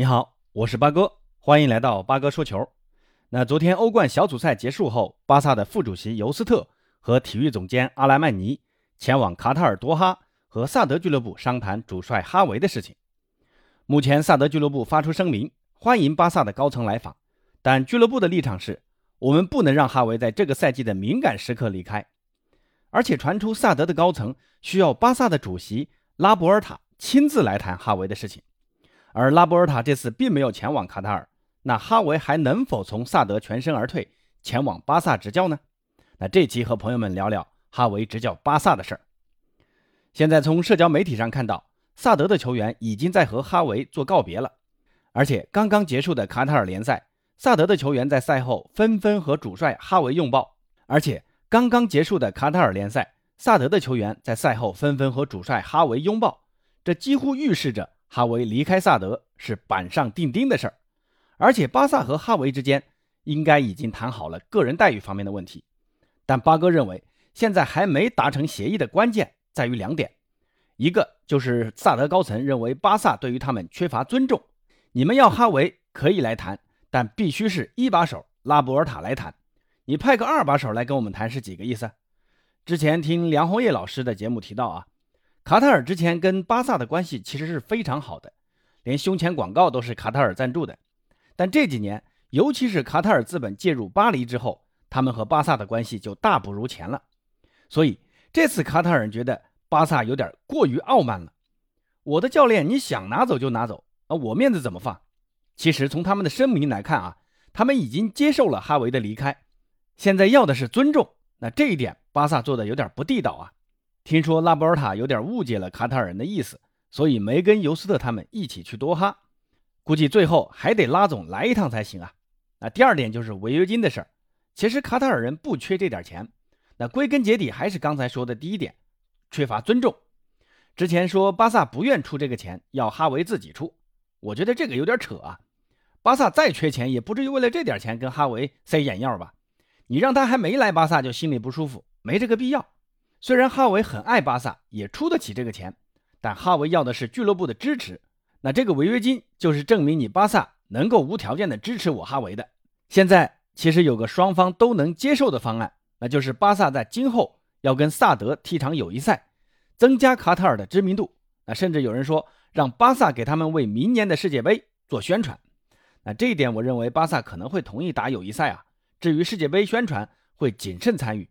你好，我是八哥，欢迎来到八哥说球。那昨天欧冠小组赛结束后，巴萨的副主席尤斯特和体育总监阿莱曼尼前往卡塔尔多哈和萨德俱乐部商谈主帅哈维的事情。目前，萨德俱乐部发出声明，欢迎巴萨的高层来访，但俱乐部的立场是，我们不能让哈维在这个赛季的敏感时刻离开。而且传出萨德的高层需要巴萨的主席拉波尔塔亲自来谈哈维的事情。而拉波尔塔这次并没有前往卡塔尔，那哈维还能否从萨德全身而退，前往巴萨执教呢？那这期和朋友们聊聊哈维执教巴萨的事儿。现在从社交媒体上看到，萨德的球员已经在和哈维做告别了，而且刚刚结束的卡塔尔联赛，萨德的球员在赛后纷纷和主帅哈维拥抱，而且刚刚结束的卡塔尔联赛，萨德的球员在赛后纷纷和主帅哈维拥抱，这几乎预示着。哈维离开萨德是板上钉钉的事儿，而且巴萨和哈维之间应该已经谈好了个人待遇方面的问题。但八哥认为，现在还没达成协议的关键在于两点：一个就是萨德高层认为巴萨对于他们缺乏尊重，你们要哈维可以来谈，但必须是一把手拉波尔塔来谈，你派个二把手来跟我们谈是几个意思？之前听梁红叶老师的节目提到啊。卡塔尔之前跟巴萨的关系其实是非常好的，连胸前广告都是卡塔尔赞助的。但这几年，尤其是卡塔尔资本介入巴黎之后，他们和巴萨的关系就大不如前了。所以这次卡塔尔觉得巴萨有点过于傲慢了。我的教练你想拿走就拿走啊，我面子怎么放？其实从他们的声明来看啊，他们已经接受了哈维的离开，现在要的是尊重。那这一点巴萨做的有点不地道啊。听说拉波尔塔有点误解了卡塔尔人的意思，所以没跟尤斯特他们一起去多哈，估计最后还得拉总来一趟才行啊。那第二点就是违约金的事儿，其实卡塔尔人不缺这点钱，那归根结底还是刚才说的第一点，缺乏尊重。之前说巴萨不愿出这个钱，要哈维自己出，我觉得这个有点扯啊。巴萨再缺钱，也不至于为了这点钱跟哈维塞眼药吧？你让他还没来巴萨就心里不舒服，没这个必要。虽然哈维很爱巴萨，也出得起这个钱，但哈维要的是俱乐部的支持。那这个违约金就是证明你巴萨能够无条件的支持我哈维的。现在其实有个双方都能接受的方案，那就是巴萨在今后要跟萨德踢场友谊赛，增加卡塔尔的知名度。那甚至有人说让巴萨给他们为明年的世界杯做宣传。那这一点我认为巴萨可能会同意打友谊赛啊。至于世界杯宣传，会谨慎参与。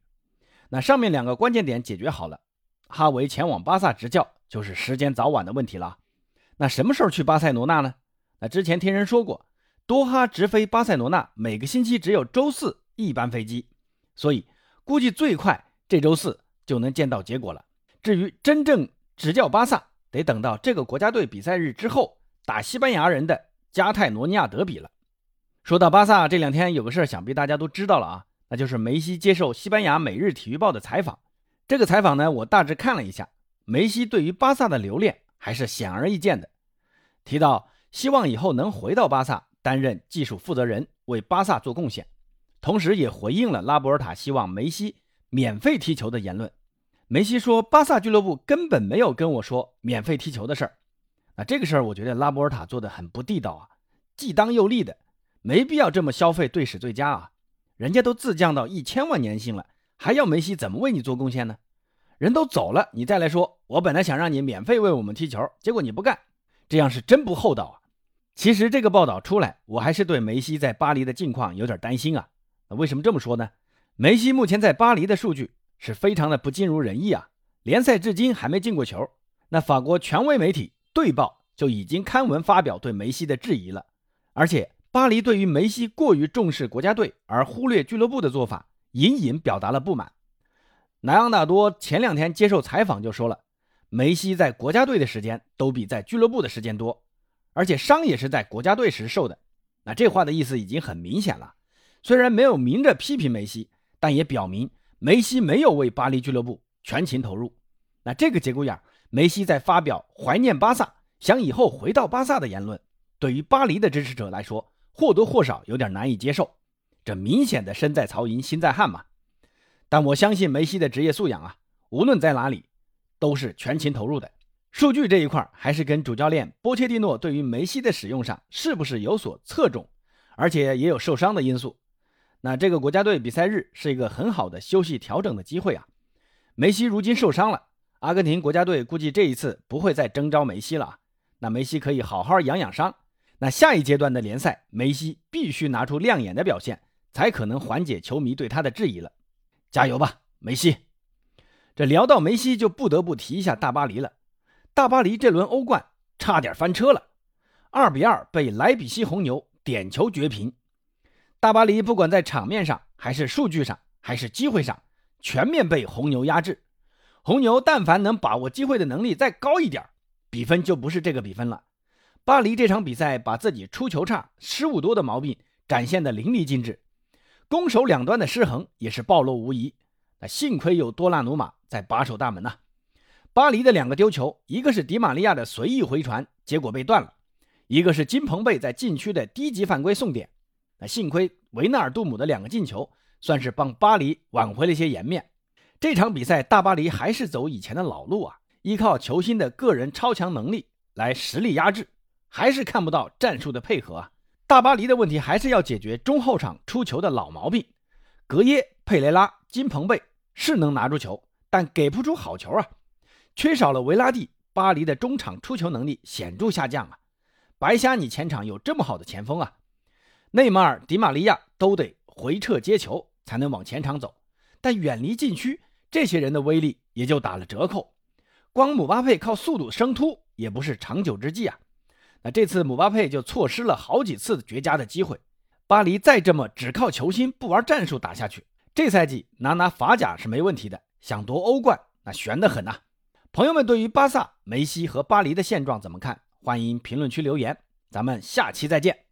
那上面两个关键点解决好了，哈维前往巴萨执教就是时间早晚的问题了。那什么时候去巴塞罗那呢？那之前听人说过，多哈直飞巴塞罗那每个星期只有周四一班飞机，所以估计最快这周四就能见到结果了。至于真正执教巴萨，得等到这个国家队比赛日之后打西班牙人的加泰罗尼亚德比了。说到巴萨，这两天有个事儿，想必大家都知道了啊。那就是梅西接受西班牙《每日体育报》的采访。这个采访呢，我大致看了一下，梅西对于巴萨的留恋还是显而易见的。提到希望以后能回到巴萨担任技术负责人，为巴萨做贡献，同时也回应了拉波尔塔希望梅西免费踢球的言论。梅西说：“巴萨俱乐部根本没有跟我说免费踢球的事儿。”那这个事儿，我觉得拉波尔塔做的很不地道啊，既当又立的，没必要这么消费队史最佳啊。人家都自降到一千万年薪了，还要梅西怎么为你做贡献呢？人都走了，你再来说，我本来想让你免费为我们踢球，结果你不干，这样是真不厚道啊！其实这个报道出来，我还是对梅西在巴黎的境况有点担心啊。为什么这么说呢？梅西目前在巴黎的数据是非常的不尽如人意啊，联赛至今还没进过球。那法国权威媒体《队报》就已经刊文发表对梅西的质疑了，而且。巴黎对于梅西过于重视国家队而忽略俱乐部的做法，隐隐表达了不满。莱昂纳多前两天接受采访就说了，梅西在国家队的时间都比在俱乐部的时间多，而且伤也是在国家队时受的。那这话的意思已经很明显了，虽然没有明着批评梅西，但也表明梅西没有为巴黎俱乐部全情投入。那这个节骨眼，梅西在发表怀念巴萨、想以后回到巴萨的言论，对于巴黎的支持者来说。或多或少有点难以接受，这明显的身在曹营心在汉嘛。但我相信梅西的职业素养啊，无论在哪里都是全情投入的。数据这一块还是跟主教练波切蒂诺对于梅西的使用上是不是有所侧重，而且也有受伤的因素。那这个国家队比赛日是一个很好的休息调整的机会啊。梅西如今受伤了，阿根廷国家队估计这一次不会再征召梅西了。那梅西可以好好养养伤。那下一阶段的联赛，梅西必须拿出亮眼的表现，才可能缓解球迷对他的质疑了。加油吧，梅西！这聊到梅西，就不得不提一下大巴黎了。大巴黎这轮欧冠差点翻车了，二比二被莱比锡红牛点球绝平。大巴黎不管在场面上，还是数据上，还是机会上，全面被红牛压制。红牛但凡能把握机会的能力再高一点，比分就不是这个比分了。巴黎这场比赛把自己出球差、失误多的毛病展现得淋漓尽致，攻守两端的失衡也是暴露无遗。那幸亏有多纳鲁马在把守大门呐。巴黎的两个丢球，一个是迪玛利亚的随意回传，结果被断了；一个是金彭贝在禁区的低级犯规送点。那幸亏维纳尔杜姆的两个进球，算是帮巴黎挽回了一些颜面。这场比赛，大巴黎还是走以前的老路啊，依靠球星的个人超强能力来实力压制，还是看不到战术的配合啊。大巴黎的问题还是要解决中后场出球的老毛病，格耶、佩雷拉、金彭贝。是能拿住球，但给不出好球啊！缺少了维拉蒂，巴黎的中场出球能力显著下降啊！白瞎你前场有这么好的前锋啊！内马尔、迪玛利亚都得回撤接球才能往前场走，但远离禁区，这些人的威力也就打了折扣。光姆巴佩靠速度生突也不是长久之计啊！那这次姆巴佩就错失了好几次绝佳的机会。巴黎再这么只靠球星不玩战术打下去。这赛季拿拿法甲是没问题的，想夺欧冠那悬得很呐！朋友们对于巴萨、梅西和巴黎的现状怎么看？欢迎评论区留言，咱们下期再见。